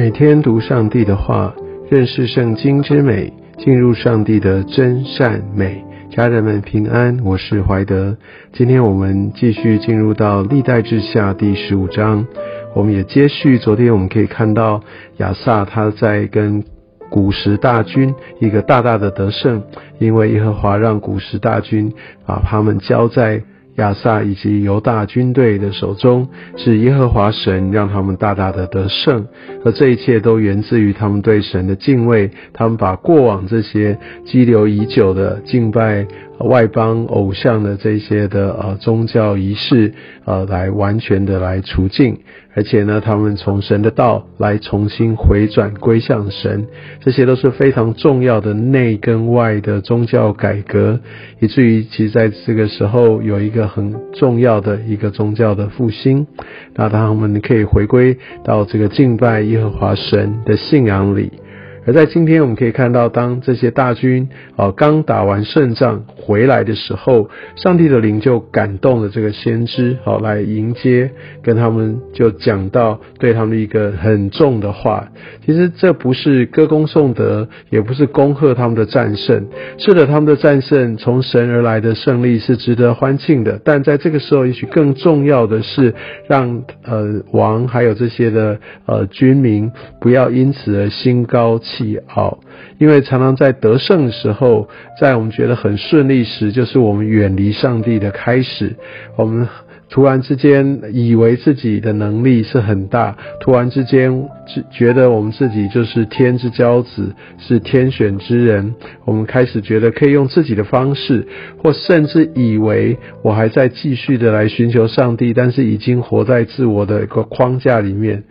每天读上帝的话，认识圣经之美，进入上帝的真善美。家人们平安，我是怀德。今天我们继续进入到历代志下第十五章，我们也接续昨天我们可以看到亚萨他在跟古时大军一个大大的得胜，因为耶和华让古时大军把他们交在。亚萨以及犹大军队的手中，是耶和华神让他们大大的得胜，而这一切都源自于他们对神的敬畏。他们把过往这些积留已久的敬拜。外邦偶像的这些的呃宗教仪式，呃，来完全的来除尽，而且呢，他们从神的道来重新回转归向神，这些都是非常重要的内跟外的宗教改革，以至于其实在这个时候有一个很重要的一个宗教的复兴，那他们可以回归到这个敬拜耶和华神的信仰里。而在今天，我们可以看到，当这些大军啊刚打完胜仗回来的时候，上帝的灵就感动了这个先知，好来迎接，跟他们就讲到对他们一个很重的话。其实这不是歌功颂德，也不是恭贺他们的战胜。是的，他们的战胜从神而来的胜利是值得欢庆的。但在这个时候，也许更重要的是让呃王还有这些的呃军民不要因此而心高。气傲，因为常常在得胜的时候，在我们觉得很顺利时，就是我们远离上帝的开始。我们。突然之间，以为自己的能力是很大，突然之间觉得我们自己就是天之骄子，是天选之人。我们开始觉得可以用自己的方式，或甚至以为我还在继续的来寻求上帝，但是已经活在自我的一个框架里面。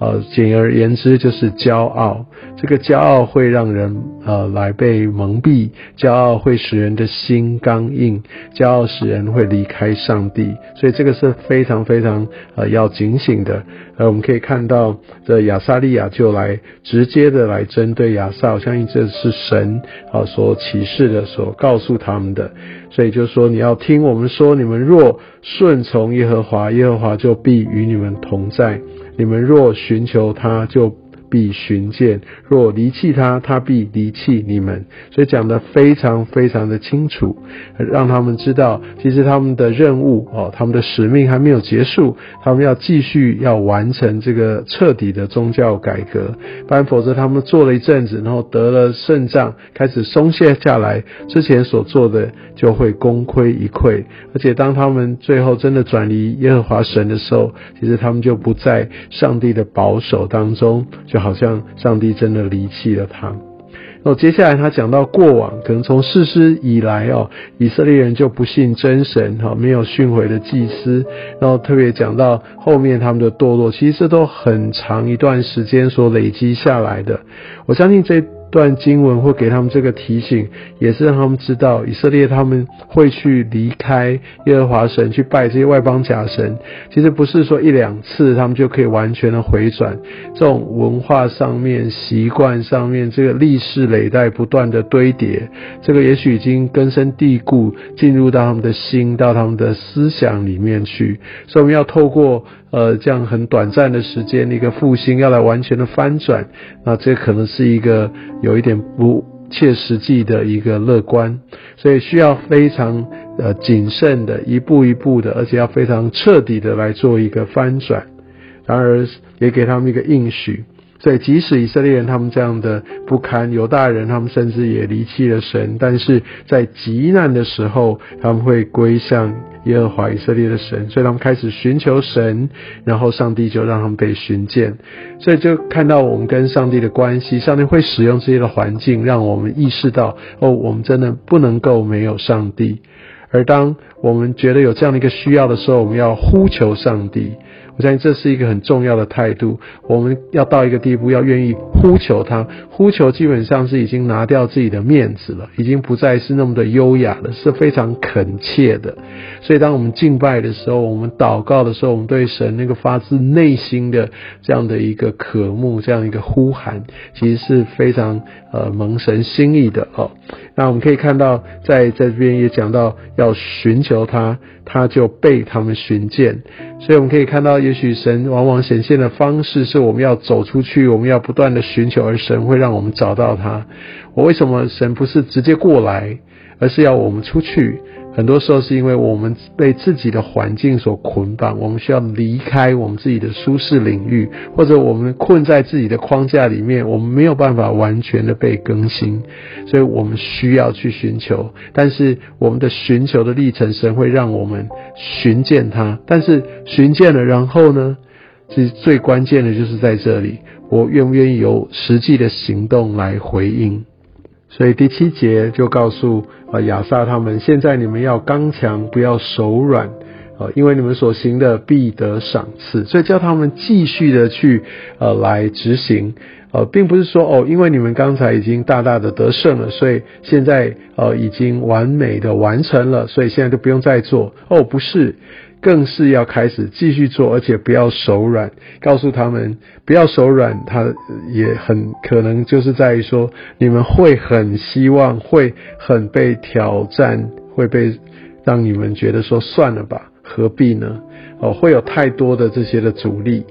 呃，简而言之就是骄傲。这个骄傲会让人呃来被蒙蔽，骄傲会使人的心刚硬，骄傲使人会离开上帝。所以这。个是非常非常呃要警醒的，呃，我们可以看到这亚撒利亚就来直接的来针对亚撒，我相信这是神啊所启示的，所告诉他们的，所以就说你要听我们说，你们若顺从耶和华，耶和华就必与你们同在；你们若寻求他，就。必寻见，若离弃他，他必离弃你们。所以讲的非常非常的清楚，让他们知道，其实他们的任务哦，他们的使命还没有结束，他们要继续要完成这个彻底的宗教改革，不然否则他们做了一阵子，然后得了胜仗，开始松懈下来，之前所做的就会功亏一篑。而且当他们最后真的转离耶和华神的时候，其实他们就不在上帝的保守当中，就。好像上帝真的离弃了他。那，接下来他讲到过往，可能从世师以来哦，以色列人就不信真神，哈，没有训回的祭司。然后特别讲到后面他们的堕落，其实这都很长一段时间所累积下来的。我相信这。段经文会给他们这个提醒，也是让他们知道以色列他们会去离开耶和华神，去拜这些外邦假神。其实不是说一两次他们就可以完全的回转。这种文化上面、习惯上面，这个历史累代不断的堆叠，这个也许已经根深蒂固，进入到他们的心，到他们的思想里面去。所以我们要透过。呃，这样很短暂的时间，一个复兴要来完全的翻转，那这可能是一个有一点不切实际的一个乐观，所以需要非常呃谨慎的，一步一步的，而且要非常彻底的来做一个翻转。然而，也给他们一个应许。所以，即使以色列人他们这样的不堪，犹大人他们甚至也离弃了神，但是在极难的时候，他们会归向耶和华以色列的神，所以他们开始寻求神，然后上帝就让他们被寻见。所以就看到我们跟上帝的关系，上帝会使用这些的环境，让我们意识到，哦，我们真的不能够没有上帝。而当我们觉得有这样的一个需要的时候，我们要呼求上帝。我相信这是一个很重要的态度。我们要到一个地步，要愿意呼求他。呼求基本上是已经拿掉自己的面子了，已经不再是那么的优雅了，是非常恳切的。所以，当我们敬拜的时候，我们祷告的时候，我们对神那个发自内心的这样的一个渴慕，这样一个呼喊，其实是非常呃蒙神心意的哦。那我们可以看到，在在这边也讲到要寻求他，他就被他们寻见。所以我们可以看到。也许神往往显现的方式是我们要走出去，我们要不断的寻求，而神会让我们找到他。我为什么神不是直接过来，而是要我们出去？很多时候是因为我们被自己的环境所捆绑，我们需要离开我们自己的舒适领域，或者我们困在自己的框架里面，我们没有办法完全的被更新，所以我们需要去寻求。但是我们的寻求的历程，神会让我们寻见他。但是寻见了，然后呢？其实最关键的就是在这里，我愿不愿意有实际的行动来回应？所以第七节就告诉啊亚萨他们，现在你们要刚强，不要手软，啊，因为你们所行的必得赏赐。所以叫他们继续的去呃来执行，呃，并不是说哦，因为你们刚才已经大大的得胜了，所以现在呃已经完美的完成了，所以现在就不用再做。哦，不是。更是要开始继续做，而且不要手软。告诉他们不要手软，他也很可能就是在于说，你们会很希望，会很被挑战，会被让你们觉得说算了吧，何必呢？哦，会有太多的这些的阻力，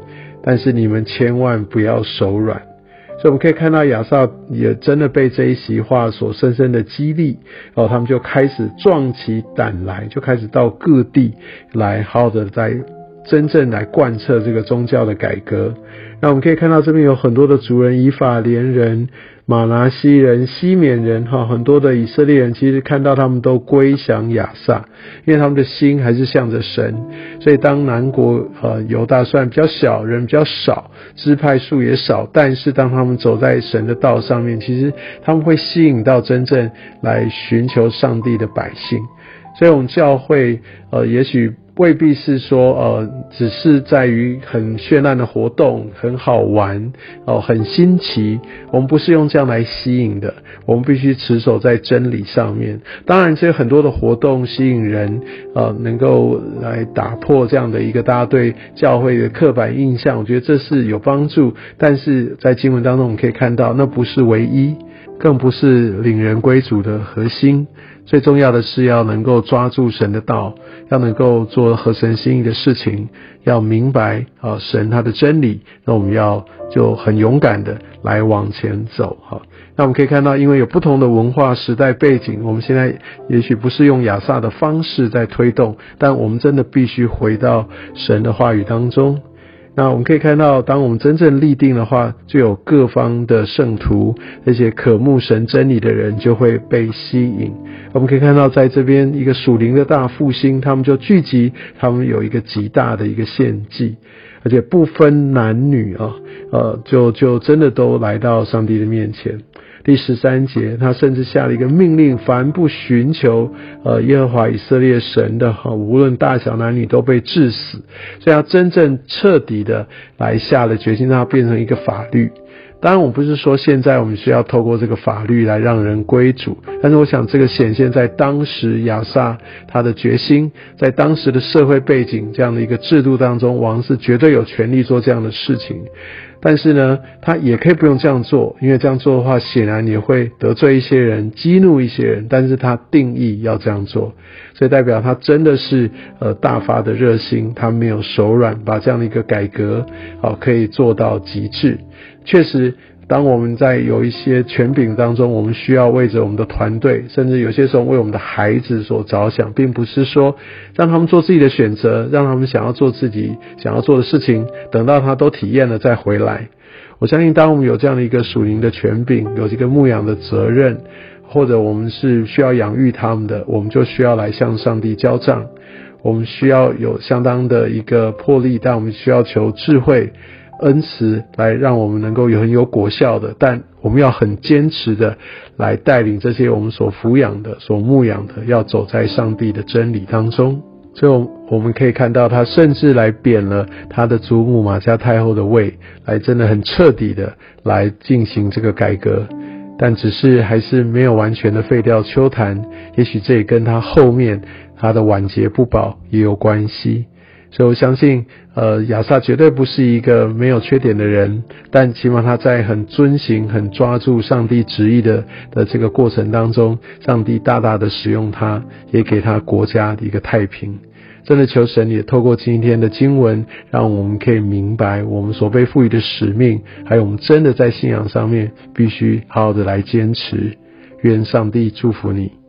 但是你们千万不要手软。所以我们可以看到亚萨也真的被这一席话所深深的激励，然后他们就开始壮起胆来，就开始到各地来好好的在真正来贯彻这个宗教的改革。那我们可以看到这边有很多的族人，以法连人。马拿西人、西缅人，哈，很多的以色列人，其实看到他们都归降亚萨，因为他们的心还是向着神。所以当南国呃犹大虽然比较小，人比较少，支派数也少，但是当他们走在神的道上面，其实他们会吸引到真正来寻求上帝的百姓。所以我们教会呃，也许。未必是说，呃，只是在于很绚烂的活动，很好玩，哦，很新奇。我们不是用这样来吸引的，我们必须持守在真理上面。当然，这有很多的活动吸引人，呃，能够来打破这样的一个大家对教会的刻板印象，我觉得这是有帮助。但是在经文当中，我们可以看到，那不是唯一，更不是领人归主的核心。最重要的是要能够抓住神的道，要能够做合神心意的事情，要明白啊神他的真理。那我们要就很勇敢的来往前走哈。那我们可以看到，因为有不同的文化时代背景，我们现在也许不是用亚萨的方式在推动，但我们真的必须回到神的话语当中。那我们可以看到，当我们真正立定的话，就有各方的圣徒，那些渴慕神真理的人就会被吸引。我们可以看到，在这边一个属灵的大复兴，他们就聚集，他们有一个极大的一个献祭，而且不分男女啊，呃，就就真的都来到上帝的面前。第十三节，他甚至下了一个命令：凡不寻求呃耶和华以色列神的哈，无论大小男女都被致死。所以，他真正彻底的来下了决心，让它变成一个法律。当然，我不是说现在我们需要透过这个法律来让人归主，但是我想这个显现在当时亚萨他的决心，在当时的社会背景这样的一个制度当中，王是绝对有权利做这样的事情。但是呢，他也可以不用这样做，因为这样做的话，显然也会得罪一些人，激怒一些人。但是他定义要这样做，所以代表他真的是呃大发的热心，他没有手软，把这样的一个改革好可以做到极致。确实。当我们在有一些权柄当中，我们需要为着我们的团队，甚至有些时候为我们的孩子所着想，并不是说让他们做自己的选择，让他们想要做自己想要做的事情，等到他都体验了再回来。我相信，当我们有这样的一个属灵的权柄，有一个牧养的责任，或者我们是需要养育他们的，我们就需要来向上帝交账。我们需要有相当的一个魄力，但我们需要求智慧。恩慈来让我们能够有很有果效的，但我们要很坚持的来带领这些我们所抚养的、所牧养的，要走在上帝的真理当中。所以我们可以看到，他甚至来贬了他的祖母马家太后的位，来真的很彻底的来进行这个改革。但只是还是没有完全的废掉秋坛，也许这也跟他后面他的晚节不保也有关系。所以我相信，呃，亚萨绝对不是一个没有缺点的人，但起码他在很遵行、很抓住上帝旨意的的这个过程当中，上帝大大的使用他，也给他国家的一个太平。真的求神也透过今天的经文，让我们可以明白我们所被赋予的使命，还有我们真的在信仰上面必须好好的来坚持。愿上帝祝福你。